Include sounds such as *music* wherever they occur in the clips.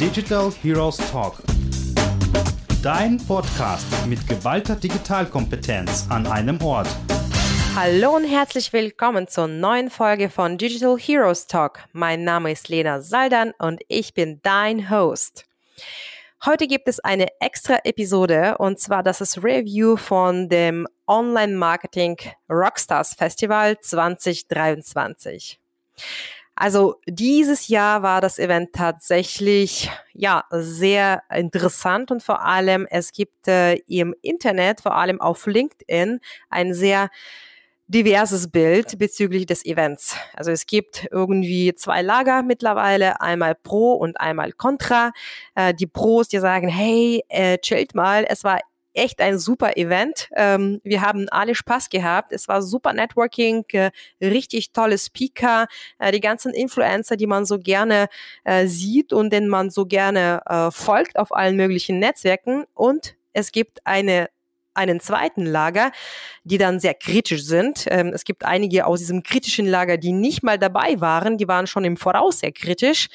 Digital Heroes Talk. Dein Podcast mit geballter Digitalkompetenz an einem Ort. Hallo und herzlich willkommen zur neuen Folge von Digital Heroes Talk. Mein Name ist Lena Saldan und ich bin dein Host. Heute gibt es eine extra Episode und zwar das ist Review von dem Online Marketing Rockstars Festival 2023. Also dieses Jahr war das Event tatsächlich ja sehr interessant und vor allem es gibt äh, im Internet, vor allem auf LinkedIn, ein sehr diverses Bild bezüglich des Events. Also es gibt irgendwie zwei Lager mittlerweile, einmal Pro und einmal Contra. Äh, die Pros, die sagen, hey, äh, chillt mal, es war echt ein super Event. Ähm, wir haben alle Spaß gehabt. Es war super Networking, äh, richtig tolle Speaker, äh, die ganzen Influencer, die man so gerne äh, sieht und denen man so gerne äh, folgt auf allen möglichen Netzwerken. Und es gibt eine einen zweiten Lager, die dann sehr kritisch sind. Ähm, es gibt einige aus diesem kritischen Lager, die nicht mal dabei waren, die waren schon im Voraus sehr kritisch.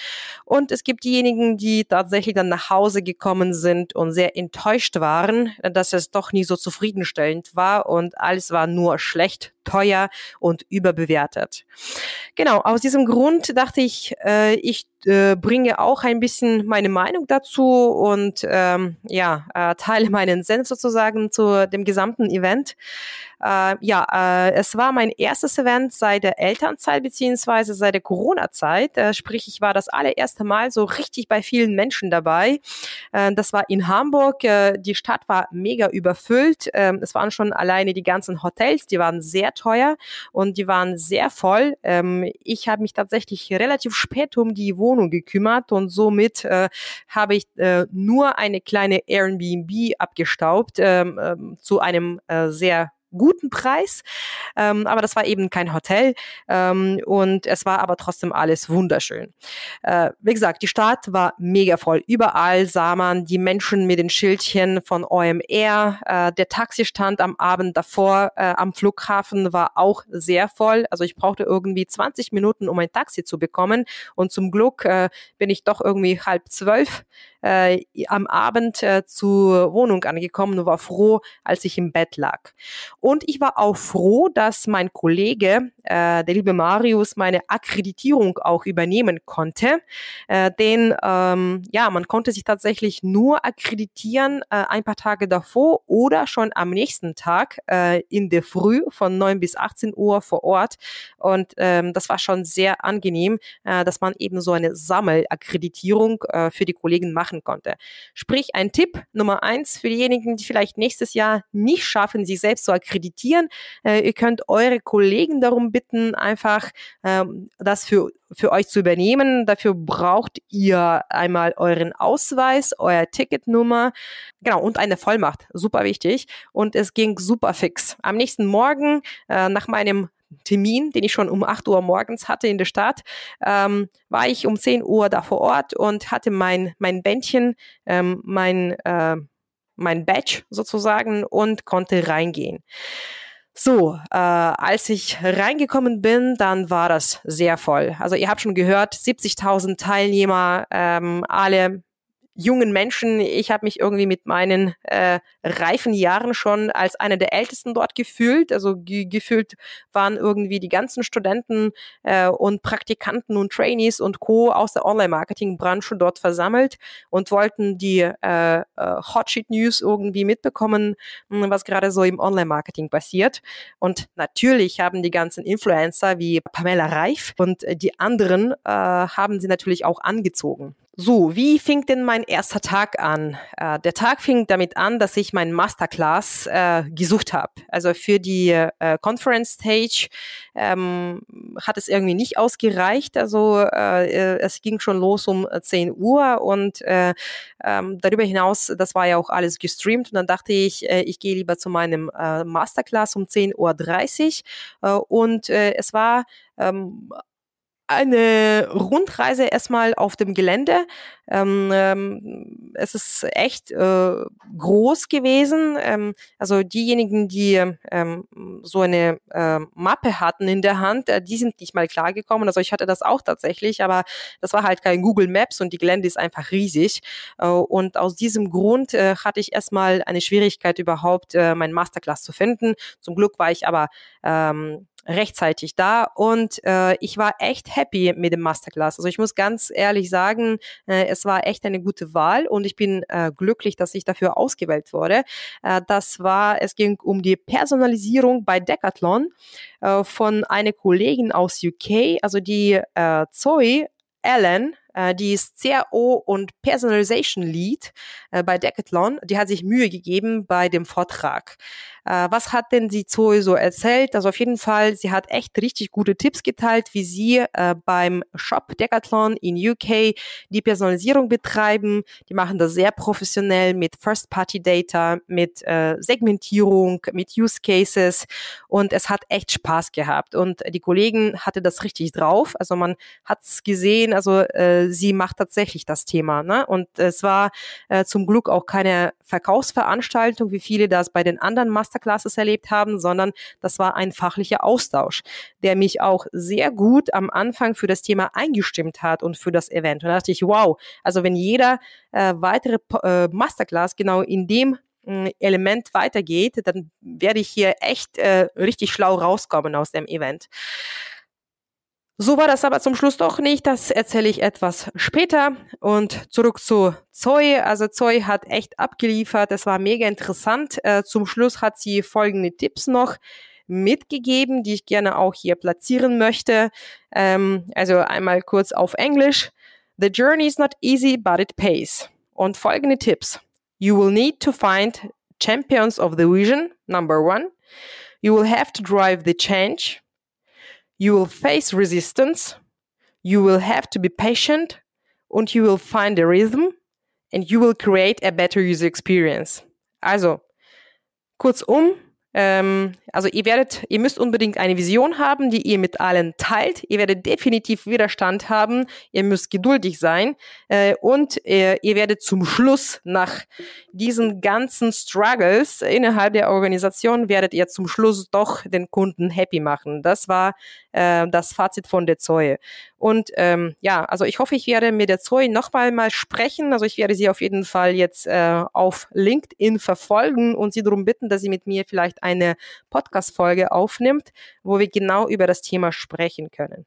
Und es gibt diejenigen, die tatsächlich dann nach Hause gekommen sind und sehr enttäuscht waren, dass es doch nie so zufriedenstellend war und alles war nur schlecht, teuer und überbewertet. Genau, aus diesem Grund dachte ich, äh, ich äh, bringe auch ein bisschen meine Meinung dazu und ähm, ja, äh, teile meinen Senf sozusagen zu dem gesamten Event. Äh, ja, äh, es war mein erstes Event seit der Elternzeit beziehungsweise seit der Corona-Zeit. Äh, sprich, ich war das allererste Mal so richtig bei vielen Menschen dabei. Äh, das war in Hamburg. Äh, die Stadt war mega überfüllt. Äh, es waren schon alleine die ganzen Hotels, die waren sehr teuer und die waren sehr voll. Ähm, ich habe mich tatsächlich relativ spät um die Wohnung gekümmert und somit äh, habe ich äh, nur eine kleine Airbnb abgestaubt ähm, ähm, zu einem äh, sehr guten Preis, ähm, aber das war eben kein Hotel ähm, und es war aber trotzdem alles wunderschön. Äh, wie gesagt, die Stadt war mega voll. Überall sah man die Menschen mit den Schildchen von OMR. Äh, der Taxistand am Abend davor äh, am Flughafen war auch sehr voll. Also ich brauchte irgendwie 20 Minuten, um ein Taxi zu bekommen und zum Glück äh, bin ich doch irgendwie halb zwölf äh, am Abend äh, zur Wohnung angekommen und war froh, als ich im Bett lag. Und ich war auch froh, dass mein Kollege, äh, der liebe Marius, meine Akkreditierung auch übernehmen konnte. Äh, denn ähm, ja, man konnte sich tatsächlich nur akkreditieren äh, ein paar Tage davor oder schon am nächsten Tag äh, in der Früh von 9 bis 18 Uhr vor Ort. Und ähm, das war schon sehr angenehm, äh, dass man eben so eine Sammelakkreditierung äh, für die Kollegen macht machen konnte. Sprich, ein Tipp Nummer eins für diejenigen, die vielleicht nächstes Jahr nicht schaffen, sich selbst zu akkreditieren. Äh, ihr könnt eure Kollegen darum bitten, einfach ähm, das für für euch zu übernehmen. Dafür braucht ihr einmal euren Ausweis, euer Ticketnummer, genau, und eine Vollmacht. Super wichtig. Und es ging super fix. Am nächsten Morgen, äh, nach meinem Termin, den ich schon um 8 Uhr morgens hatte in der Stadt, ähm, war ich um 10 Uhr da vor Ort und hatte mein, mein Bändchen, ähm, mein, äh, mein Badge sozusagen und konnte reingehen. So, äh, als ich reingekommen bin, dann war das sehr voll. Also ihr habt schon gehört, 70.000 Teilnehmer, ähm, alle jungen Menschen. Ich habe mich irgendwie mit meinen äh, reifen Jahren schon als eine der Ältesten dort gefühlt. Also ge gefühlt waren irgendwie die ganzen Studenten äh, und Praktikanten und Trainees und Co. aus der Online-Marketing-Branche dort versammelt und wollten die äh, äh, Hotsheet News irgendwie mitbekommen, hm, was gerade so im Online-Marketing passiert. Und natürlich haben die ganzen Influencer wie Pamela Reif und äh, die anderen äh, haben sie natürlich auch angezogen. So, wie fing denn mein erster Tag an? Äh, der Tag fing damit an, dass ich meinen Masterclass äh, gesucht habe. Also für die äh, Conference Stage ähm, hat es irgendwie nicht ausgereicht. Also äh, es ging schon los um 10 Uhr und äh, ähm, darüber hinaus, das war ja auch alles gestreamt und dann dachte ich, äh, ich gehe lieber zu meinem äh, Masterclass um 10.30 Uhr äh, und äh, es war ähm, eine Rundreise erstmal auf dem Gelände. Ähm, ähm, es ist echt äh, groß gewesen. Ähm, also diejenigen, die ähm, so eine äh, Mappe hatten in der Hand, äh, die sind nicht mal klargekommen. Also ich hatte das auch tatsächlich, aber das war halt kein Google Maps und die Gelände ist einfach riesig. Äh, und aus diesem Grund äh, hatte ich erstmal eine Schwierigkeit überhaupt, äh, meinen Masterclass zu finden. Zum Glück war ich aber ähm, rechtzeitig da und äh, ich war echt happy mit dem Masterclass. Also ich muss ganz ehrlich sagen, äh, es war echt eine gute Wahl und ich bin äh, glücklich, dass ich dafür ausgewählt wurde. Äh, das war, es ging um die Personalisierung bei Decathlon äh, von einer Kollegin aus UK, also die äh, Zoe Allen, äh, die ist CRO und Personalization Lead äh, bei Decathlon. Die hat sich Mühe gegeben bei dem Vortrag. Äh, was hat denn sie Zoe so erzählt? Also auf jeden Fall, sie hat echt richtig gute Tipps geteilt, wie sie äh, beim Shop Decathlon in UK die Personalisierung betreiben. Die machen das sehr professionell mit First-Party-Data, mit äh, Segmentierung, mit Use Cases und es hat echt Spaß gehabt und die Kollegen hatte das richtig drauf. Also man hat's gesehen, also äh, sie macht tatsächlich das Thema. Ne? Und es war äh, zum Glück auch keine Verkaufsveranstaltung, wie viele das bei den anderen Masterclasses erlebt haben, sondern das war ein fachlicher Austausch, der mich auch sehr gut am Anfang für das Thema eingestimmt hat und für das Event. Und da dachte ich, wow, also wenn jeder äh, weitere äh, Masterclass genau in dem hm, Element weitergeht, dann werde ich hier echt äh, richtig schlau rauskommen aus dem Event. So war das aber zum Schluss doch nicht. Das erzähle ich etwas später. Und zurück zu Zoe. Also Zoe hat echt abgeliefert. Es war mega interessant. Äh, zum Schluss hat sie folgende Tipps noch mitgegeben, die ich gerne auch hier platzieren möchte. Ähm, also einmal kurz auf Englisch. The journey is not easy, but it pays. Und folgende Tipps. You will need to find champions of the vision, number one. You will have to drive the change. You will face resistance. You will have to be patient and you will find a rhythm and you will create a better user experience. Also, kurzum, Ähm, also ihr werdet, ihr müsst unbedingt eine Vision haben, die ihr mit allen teilt. Ihr werdet definitiv Widerstand haben. Ihr müsst geduldig sein äh, und äh, ihr werdet zum Schluss nach diesen ganzen Struggles innerhalb der Organisation werdet ihr zum Schluss doch den Kunden happy machen. Das war äh, das Fazit von der Zoe. Und ähm, ja, also ich hoffe, ich werde mit der Zoe nochmal mal sprechen. Also ich werde sie auf jeden Fall jetzt äh, auf LinkedIn verfolgen und sie darum bitten, dass sie mit mir vielleicht eine Podcast-Folge aufnimmt, wo wir genau über das Thema sprechen können.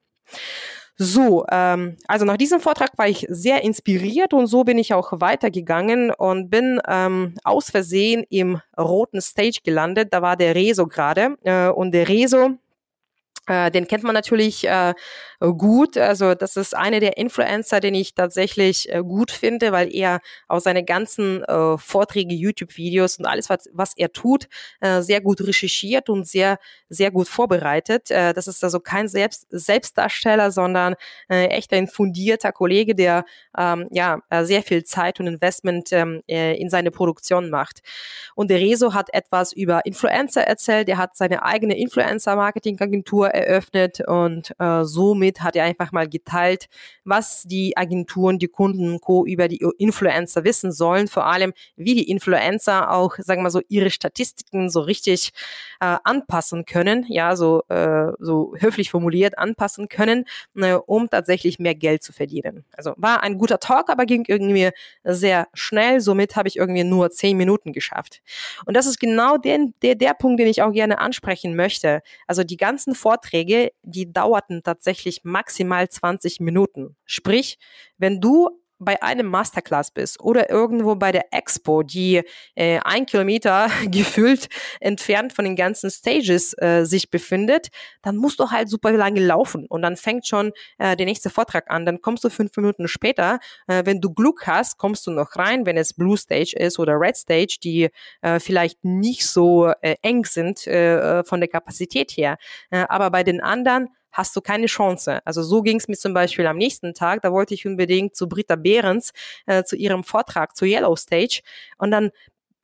So, ähm, also nach diesem Vortrag war ich sehr inspiriert und so bin ich auch weitergegangen und bin ähm, aus Versehen im roten Stage gelandet. Da war der Rezo gerade äh, und der Rezo den kennt man natürlich äh, gut. Also das ist einer der Influencer, den ich tatsächlich äh, gut finde, weil er aus seine ganzen äh, Vorträge, YouTube-Videos und alles, was, was er tut, äh, sehr gut recherchiert und sehr, sehr gut vorbereitet. Äh, das ist also kein Selbst Selbstdarsteller, sondern äh, echt ein fundierter Kollege, der ähm, ja äh, sehr viel Zeit und Investment ähm, äh, in seine Produktion macht. Und der Rezo hat etwas über Influencer erzählt. Er hat seine eigene Influencer-Marketing-Agentur eröffnet und äh, somit hat er einfach mal geteilt, was die Agenturen, die Kunden und Co. über die Influencer wissen sollen, vor allem wie die Influencer auch, sagen wir mal so, ihre Statistiken so richtig äh, anpassen können, ja, so, äh, so höflich formuliert anpassen können, äh, um tatsächlich mehr Geld zu verdienen. Also war ein guter Talk, aber ging irgendwie sehr schnell, somit habe ich irgendwie nur zehn Minuten geschafft. Und das ist genau den, der, der Punkt, den ich auch gerne ansprechen möchte. Also die ganzen Vorträge Vorträge, die dauerten tatsächlich maximal 20 Minuten. Sprich, wenn du bei einem Masterclass bist oder irgendwo bei der Expo, die äh, ein Kilometer *laughs* gefühlt entfernt von den ganzen Stages äh, sich befindet, dann musst du halt super lange laufen und dann fängt schon äh, der nächste Vortrag an. Dann kommst du fünf Minuten später. Äh, wenn du Glück hast, kommst du noch rein, wenn es Blue Stage ist oder Red Stage, die äh, vielleicht nicht so äh, eng sind äh, äh von der Kapazität her. Äh, aber bei den anderen hast du keine Chance. Also so ging es mir zum Beispiel am nächsten Tag. Da wollte ich unbedingt zu Britta Behrens, äh, zu ihrem Vortrag zu Yellow Stage. Und dann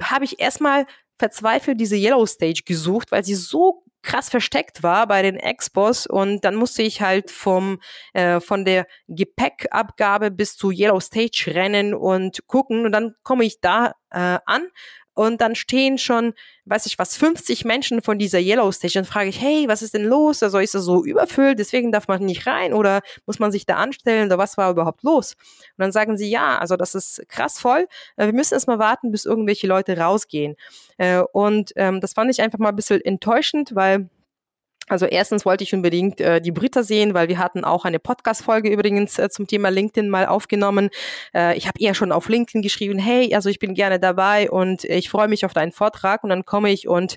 habe ich erstmal verzweifelt diese Yellow Stage gesucht, weil sie so krass versteckt war bei den Expos und dann musste ich halt vom äh, von der Gepäckabgabe bis zu Yellow Stage rennen und gucken und dann komme ich da äh, an und dann stehen schon, weiß ich was, 50 Menschen von dieser Yellow Station. Frage ich, hey, was ist denn los? Also ist das so überfüllt, deswegen darf man nicht rein oder muss man sich da anstellen oder was war überhaupt los? Und dann sagen sie, ja, also das ist krass voll. Äh, wir müssen erst mal warten, bis irgendwelche Leute rausgehen. Äh, und ähm, das fand ich einfach mal ein bisschen enttäuschend, weil also erstens wollte ich unbedingt äh, die Britta sehen, weil wir hatten auch eine Podcast-Folge übrigens äh, zum Thema LinkedIn mal aufgenommen. Äh, ich habe eher schon auf LinkedIn geschrieben, hey, also ich bin gerne dabei und ich freue mich auf deinen Vortrag. Und dann komme ich und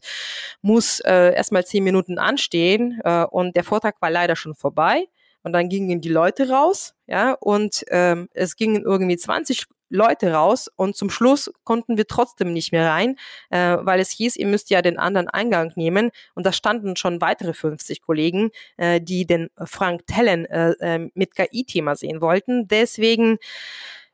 muss äh, erstmal zehn Minuten anstehen äh, und der Vortrag war leider schon vorbei. Und dann gingen die Leute raus, ja, und ähm, es gingen irgendwie 20 Leute raus und zum Schluss konnten wir trotzdem nicht mehr rein, äh, weil es hieß, ihr müsst ja den anderen Eingang nehmen und da standen schon weitere 50 Kollegen, äh, die den Frank Tellen äh, äh, mit KI-Thema sehen wollten. Deswegen,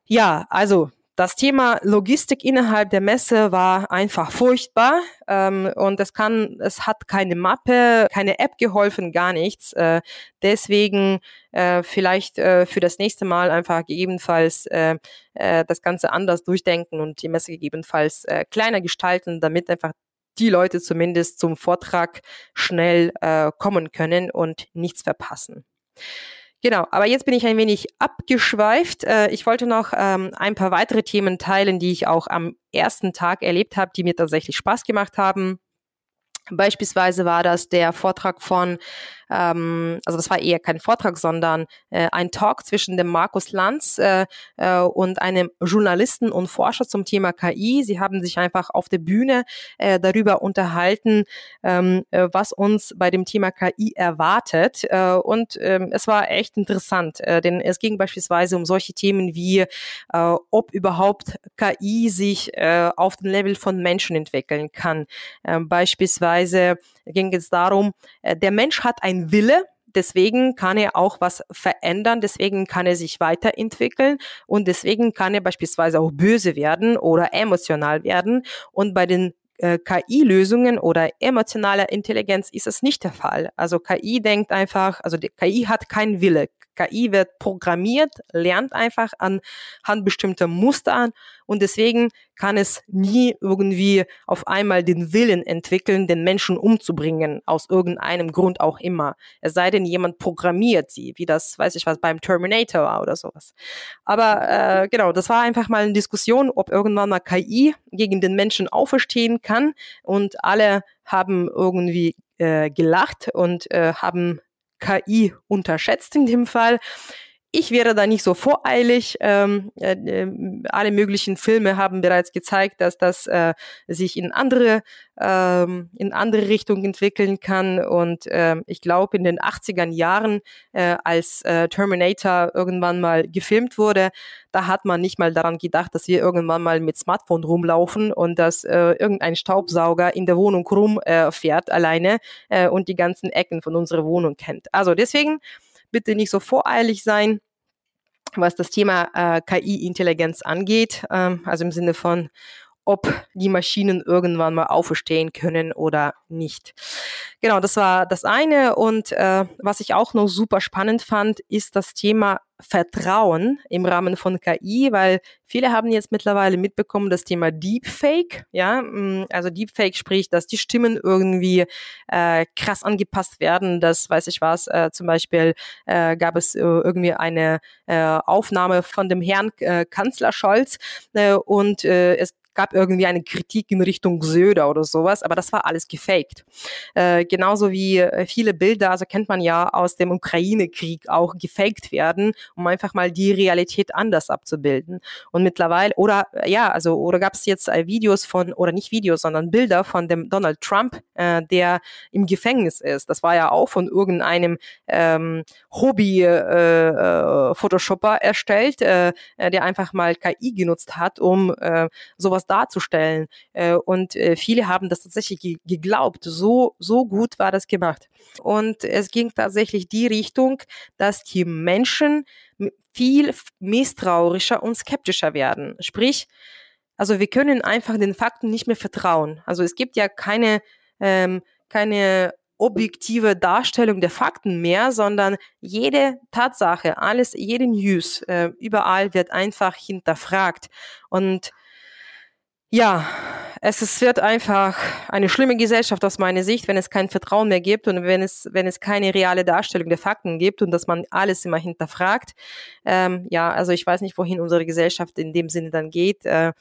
ja, also das Thema Logistik innerhalb der Messe war einfach furchtbar ähm, und es kann, es hat keine Mappe, keine App geholfen, gar nichts. Äh, deswegen äh, vielleicht äh, für das nächste Mal einfach gegebenenfalls äh, äh, das Ganze anders durchdenken und die Messe gegebenenfalls äh, kleiner gestalten, damit einfach die Leute zumindest zum Vortrag schnell äh, kommen können und nichts verpassen. Genau, aber jetzt bin ich ein wenig abgeschweift. Äh, ich wollte noch ähm, ein paar weitere Themen teilen, die ich auch am ersten Tag erlebt habe, die mir tatsächlich Spaß gemacht haben. Beispielsweise war das der Vortrag von ähm, also das war eher kein Vortrag, sondern äh, ein Talk zwischen dem Markus Lanz äh, äh, und einem Journalisten und Forscher zum Thema KI. Sie haben sich einfach auf der Bühne äh, darüber unterhalten, ähm, äh, was uns bei dem Thema KI erwartet. Äh, und ähm, es war echt interessant, äh, denn es ging beispielsweise um solche Themen wie, äh, ob überhaupt KI sich äh, auf dem Level von Menschen entwickeln kann. Äh, beispielsweise ging es darum, äh, der Mensch hat ein Wille, deswegen kann er auch was verändern, deswegen kann er sich weiterentwickeln und deswegen kann er beispielsweise auch böse werden oder emotional werden. Und bei den äh, KI-Lösungen oder emotionaler Intelligenz ist es nicht der Fall. Also KI denkt einfach, also die KI hat keinen Wille. KI wird programmiert, lernt einfach anhand bestimmter Muster an und deswegen kann es nie irgendwie auf einmal den Willen entwickeln, den Menschen umzubringen, aus irgendeinem Grund auch immer. Es sei denn, jemand programmiert sie, wie das, weiß ich was, beim Terminator war oder sowas. Aber äh, genau, das war einfach mal eine Diskussion, ob irgendwann mal KI gegen den Menschen auferstehen kann und alle haben irgendwie äh, gelacht und äh, haben KI unterschätzt in dem Fall. Ich wäre da nicht so voreilig. Ähm, äh, äh, alle möglichen Filme haben bereits gezeigt, dass das äh, sich in andere ähm, in andere Richtungen entwickeln kann. Und äh, ich glaube, in den 80er Jahren, äh, als äh, Terminator irgendwann mal gefilmt wurde, da hat man nicht mal daran gedacht, dass wir irgendwann mal mit Smartphone rumlaufen und dass äh, irgendein Staubsauger in der Wohnung rumfährt äh, alleine äh, und die ganzen Ecken von unserer Wohnung kennt. Also deswegen bitte nicht so voreilig sein, was das Thema äh, KI-Intelligenz angeht, ähm, also im Sinne von, ob die Maschinen irgendwann mal auferstehen können oder nicht. Genau, das war das eine. Und äh, was ich auch noch super spannend fand, ist das Thema Vertrauen im Rahmen von KI, weil viele haben jetzt mittlerweile mitbekommen das Thema Deepfake, ja, mm, also Deepfake spricht, dass die Stimmen irgendwie äh, krass angepasst werden. Das weiß ich was. Äh, zum Beispiel äh, gab es äh, irgendwie eine äh, Aufnahme von dem Herrn äh, Kanzler Scholz äh, und äh, es gab irgendwie eine Kritik in Richtung Söder oder sowas, aber das war alles gefaked. Äh, genauso wie äh, viele Bilder, also kennt man ja aus dem Ukraine-Krieg auch gefaked werden, um einfach mal die Realität anders abzubilden. Und mittlerweile, oder äh, ja, also, oder gab es jetzt äh, Videos von, oder nicht Videos, sondern Bilder von dem Donald Trump, äh, der im Gefängnis ist. Das war ja auch von irgendeinem ähm, Hobby-Photoshopper äh, erstellt, der einfach mal KI genutzt hat, um sowas darzustellen. Äh, und äh, viele haben das tatsächlich geglaubt. So, so gut war das gemacht. Und es ging tatsächlich die Richtung, dass die Menschen viel misstrauischer und skeptischer werden. Sprich, Also wir können einfach den Fakten nicht mehr vertrauen. Also es gibt ja keine, ähm, keine objektive Darstellung der Fakten mehr, sondern jede Tatsache, alles, jede News, äh, überall wird einfach hinterfragt. Und ja, es ist, wird einfach eine schlimme Gesellschaft aus meiner Sicht, wenn es kein Vertrauen mehr gibt und wenn es, wenn es keine reale Darstellung der Fakten gibt und dass man alles immer hinterfragt. Ähm, ja, also ich weiß nicht, wohin unsere Gesellschaft in dem Sinne dann geht. Äh,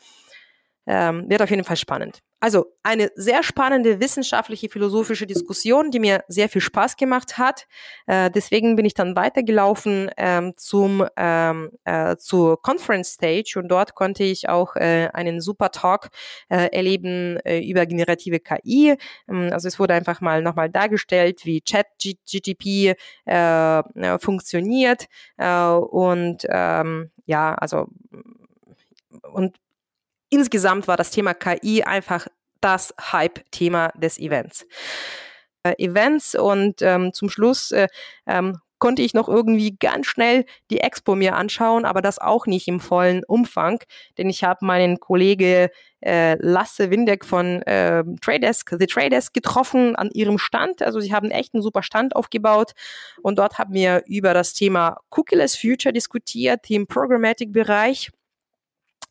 ähm, wird auf jeden Fall spannend. Also eine sehr spannende wissenschaftliche, philosophische Diskussion, die mir sehr viel Spaß gemacht hat. Äh, deswegen bin ich dann weitergelaufen ähm, zum ähm, äh, zur Conference Stage und dort konnte ich auch äh, einen super Talk äh, erleben äh, über generative KI. Ähm, also es wurde einfach mal nochmal dargestellt, wie Chat GTP äh, funktioniert und ähm, ja, also und insgesamt war das Thema KI einfach das Hype-Thema des Events. Äh, Events und ähm, zum Schluss äh, ähm, konnte ich noch irgendwie ganz schnell die Expo mir anschauen, aber das auch nicht im vollen Umfang, denn ich habe meinen Kollege äh, Lasse Windeck von äh, Tradesk, The Tradesk getroffen an ihrem Stand. Also sie haben echt einen super Stand aufgebaut und dort haben wir über das Thema Cookieless Future diskutiert, im Programmatic-Bereich.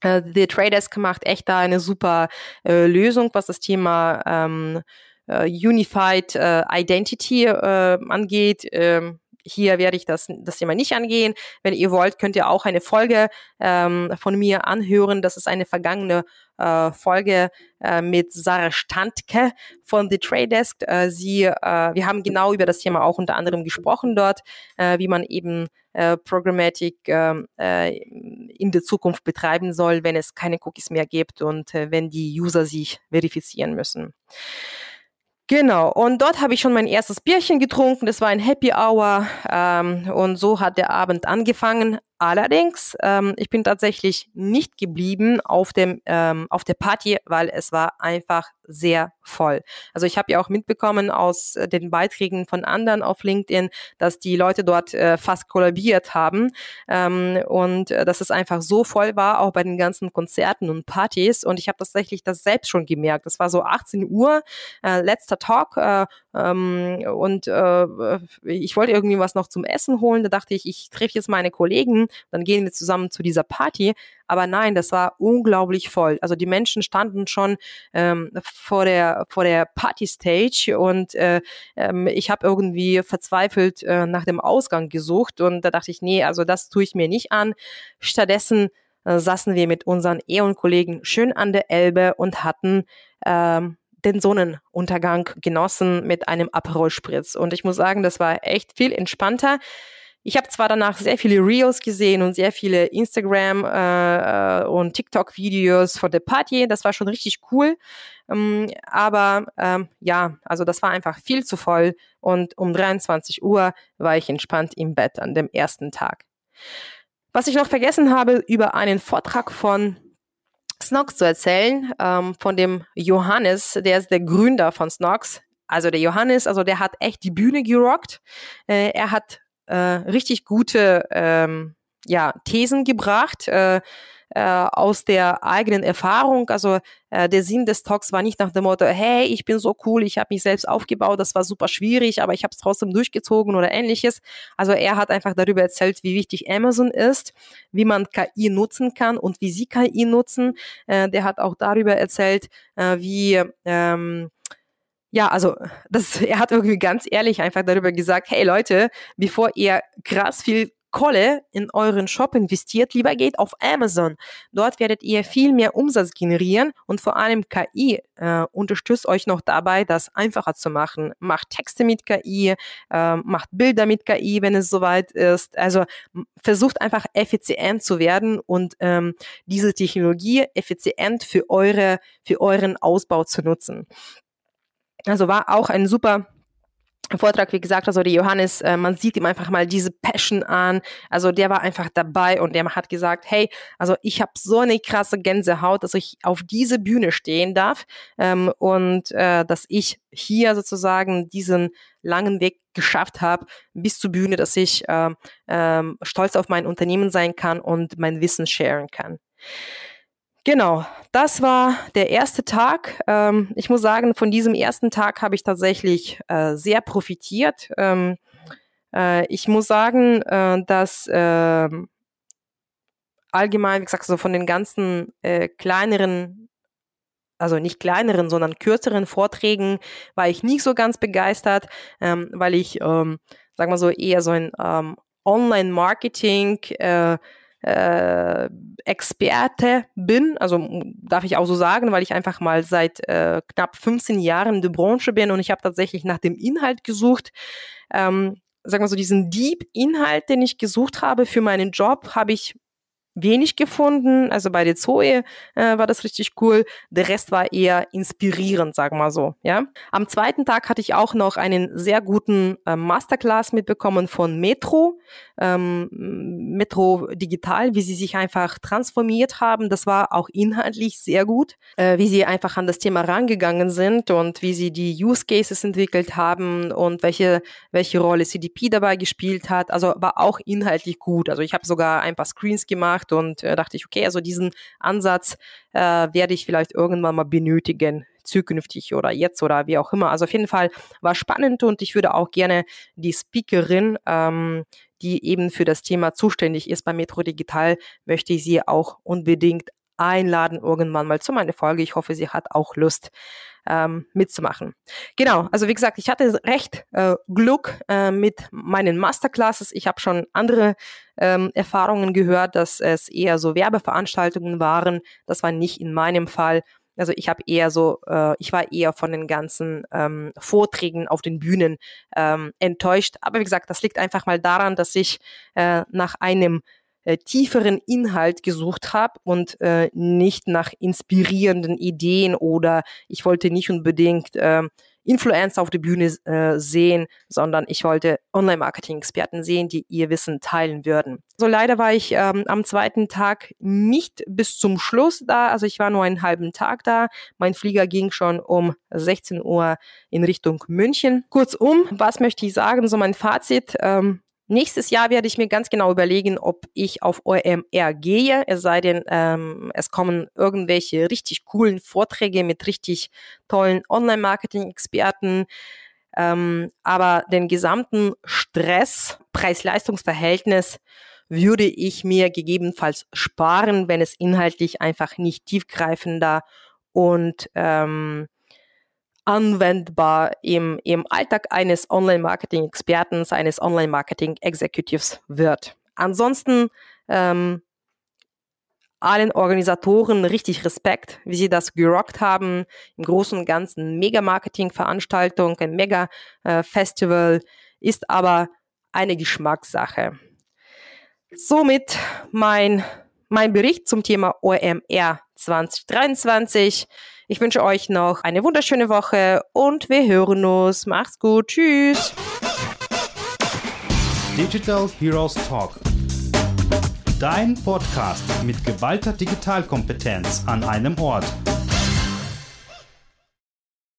Äh, The Tradesk macht echt da eine super äh, Lösung, was das Thema ähm, äh, Unified äh, Identity äh, angeht. Ähm, hier werde ich das, das Thema nicht angehen. Wenn ihr wollt, könnt ihr auch eine Folge ähm, von mir anhören. Das ist eine vergangene äh, Folge äh, mit Sarah Standke von The Trade Desk. Äh, sie, wir haben genau über das Thema auch unter anderem gesprochen dort, wie man eben äh, Programmatic ähm, äh, in der Zukunft betreiben soll, wenn es keine Cookies mehr gibt und äh, wenn die User sich verifizieren müssen. Genau, und dort habe ich schon mein erstes Bierchen getrunken. Das war ein Happy Hour ähm, und so hat der Abend angefangen. Allerdings, ähm, ich bin tatsächlich nicht geblieben auf dem ähm, auf der Party, weil es war einfach sehr voll. Also ich habe ja auch mitbekommen aus äh, den Beiträgen von anderen auf LinkedIn, dass die Leute dort äh, fast kollabiert haben ähm, und äh, dass es einfach so voll war, auch bei den ganzen Konzerten und Partys. Und ich habe tatsächlich das selbst schon gemerkt. Das war so 18 Uhr, äh, letzter Talk äh, ähm, und äh, ich wollte irgendwie was noch zum Essen holen. Da dachte ich, ich treffe jetzt meine Kollegen dann gehen wir zusammen zu dieser Party. Aber nein, das war unglaublich voll. Also die Menschen standen schon ähm, vor der vor der Party-Stage und äh, ähm, ich habe irgendwie verzweifelt äh, nach dem Ausgang gesucht und da dachte ich, nee, also das tue ich mir nicht an. Stattdessen äh, saßen wir mit unseren E.ON-Kollegen schön an der Elbe und hatten ähm, den Sonnenuntergang genossen mit einem Aperol Spritz. Und ich muss sagen, das war echt viel entspannter. Ich habe zwar danach sehr viele Reels gesehen und sehr viele Instagram äh, äh, und TikTok-Videos von der Party. Das war schon richtig cool. Ähm, aber ähm, ja, also das war einfach viel zu voll. Und um 23 Uhr war ich entspannt im Bett an dem ersten Tag. Was ich noch vergessen habe, über einen Vortrag von Snox zu erzählen, ähm, von dem Johannes, der ist der Gründer von Snox. Also der Johannes, also der hat echt die Bühne gerockt. Äh, er hat äh, richtig gute ähm, ja, Thesen gebracht äh, äh, aus der eigenen Erfahrung. Also äh, der Sinn des Talks war nicht nach dem Motto, hey, ich bin so cool, ich habe mich selbst aufgebaut, das war super schwierig, aber ich habe es trotzdem durchgezogen oder ähnliches. Also er hat einfach darüber erzählt, wie wichtig Amazon ist, wie man KI nutzen kann und wie sie KI nutzen. Äh, der hat auch darüber erzählt, äh, wie ähm, ja, also das, *laughs* er hat irgendwie ganz ehrlich einfach darüber gesagt, hey Leute, bevor ihr krass viel Kohle in euren Shop investiert, lieber geht auf Amazon. Dort werdet ihr viel mehr Umsatz generieren und vor allem KI äh, unterstützt euch noch dabei, das einfacher zu machen. Macht Texte mit KI, äh, macht Bilder mit KI, wenn es soweit ist. Also versucht einfach effizient zu werden und ähm, diese Technologie effizient für eure für euren Ausbau zu nutzen. Also war auch ein super Vortrag, wie gesagt, also der Johannes, äh, man sieht ihm einfach mal diese Passion an. Also der war einfach dabei und der hat gesagt, hey, also ich habe so eine krasse Gänsehaut, dass ich auf diese Bühne stehen darf ähm, und äh, dass ich hier sozusagen diesen langen Weg geschafft habe bis zur Bühne, dass ich äh, äh, stolz auf mein Unternehmen sein kann und mein Wissen sharen kann. Genau, das war der erste Tag. Ähm, ich muss sagen, von diesem ersten Tag habe ich tatsächlich äh, sehr profitiert. Ähm, äh, ich muss sagen, äh, dass äh, allgemein, wie gesagt, so von den ganzen äh, kleineren, also nicht kleineren, sondern kürzeren Vorträgen war ich nicht so ganz begeistert, ähm, weil ich, ähm, sagen wir so, eher so ein ähm, Online-Marketing, äh, äh, Experte bin, also darf ich auch so sagen, weil ich einfach mal seit äh, knapp 15 Jahren in der Branche bin und ich habe tatsächlich nach dem Inhalt gesucht. Ähm, sagen wir so, diesen Deep-Inhalt, den ich gesucht habe für meinen Job, habe ich wenig gefunden. Also bei der Zoe äh, war das richtig cool. Der Rest war eher inspirierend, sagen wir so. Ja. Am zweiten Tag hatte ich auch noch einen sehr guten äh, Masterclass mitbekommen von Metro, ähm, Metro Digital, wie sie sich einfach transformiert haben. Das war auch inhaltlich sehr gut, äh, wie sie einfach an das Thema rangegangen sind und wie sie die Use Cases entwickelt haben und welche welche Rolle CDP dabei gespielt hat. Also war auch inhaltlich gut. Also ich habe sogar ein paar Screens gemacht gemacht und äh, dachte ich, okay, also diesen Ansatz äh, werde ich vielleicht irgendwann mal benötigen zukünftig oder jetzt oder wie auch immer. Also auf jeden Fall war spannend und ich würde auch gerne die Speakerin, ähm, die eben für das Thema zuständig ist bei Metro Digital, möchte ich sie auch unbedingt einladen irgendwann mal zu meiner Folge. Ich hoffe, sie hat auch Lust ähm, mitzumachen. Genau, also wie gesagt, ich hatte recht äh, Glück äh, mit meinen Masterclasses. Ich habe schon andere ähm, Erfahrungen gehört, dass es eher so Werbeveranstaltungen waren. Das war nicht in meinem Fall. Also ich habe eher so, äh, ich war eher von den ganzen ähm, Vorträgen auf den Bühnen ähm, enttäuscht. Aber wie gesagt, das liegt einfach mal daran, dass ich äh, nach einem äh, tieferen Inhalt gesucht habe und äh, nicht nach inspirierenden Ideen oder ich wollte nicht unbedingt äh, Influencer auf der Bühne äh, sehen, sondern ich wollte Online-Marketing-Experten sehen, die ihr Wissen teilen würden. So leider war ich ähm, am zweiten Tag nicht bis zum Schluss da, also ich war nur einen halben Tag da. Mein Flieger ging schon um 16 Uhr in Richtung München. Kurzum, was möchte ich sagen? So mein Fazit. Ähm, Nächstes Jahr werde ich mir ganz genau überlegen, ob ich auf OMR gehe, es sei denn, ähm, es kommen irgendwelche richtig coolen Vorträge mit richtig tollen Online-Marketing-Experten. Ähm, aber den gesamten Stress, Preis-Leistungs-Verhältnis würde ich mir gegebenenfalls sparen, wenn es inhaltlich einfach nicht tiefgreifender und ähm, anwendbar im, im Alltag eines Online-Marketing-Experten, eines Online-Marketing-Executives wird. Ansonsten ähm, allen Organisatoren richtig Respekt, wie sie das gerockt haben. Im Großen und Ganzen Mega-Marketing-Veranstaltung, ein Mega-Festival, ist aber eine Geschmackssache. Somit mein, mein Bericht zum Thema OMR 2023. Ich wünsche euch noch eine wunderschöne Woche und wir hören uns. Macht's gut. Tschüss. Digital Heroes Talk. Dein Podcast mit geballter Digitalkompetenz an einem Ort.